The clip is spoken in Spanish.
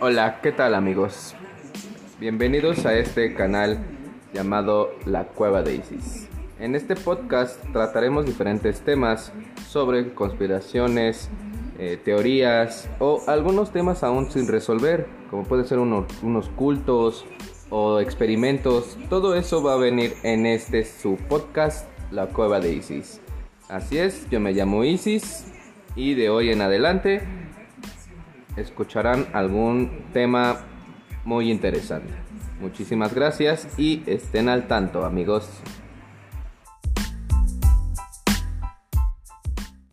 Hola, ¿qué tal amigos? Bienvenidos a este canal llamado La Cueva de Isis. En este podcast trataremos diferentes temas sobre conspiraciones, eh, teorías o algunos temas aún sin resolver, como puede ser unos cultos o experimentos. Todo eso va a venir en este su podcast La Cueva de Isis. Así es, yo me llamo Isis y de hoy en adelante escucharán algún tema muy interesante. Muchísimas gracias y estén al tanto amigos.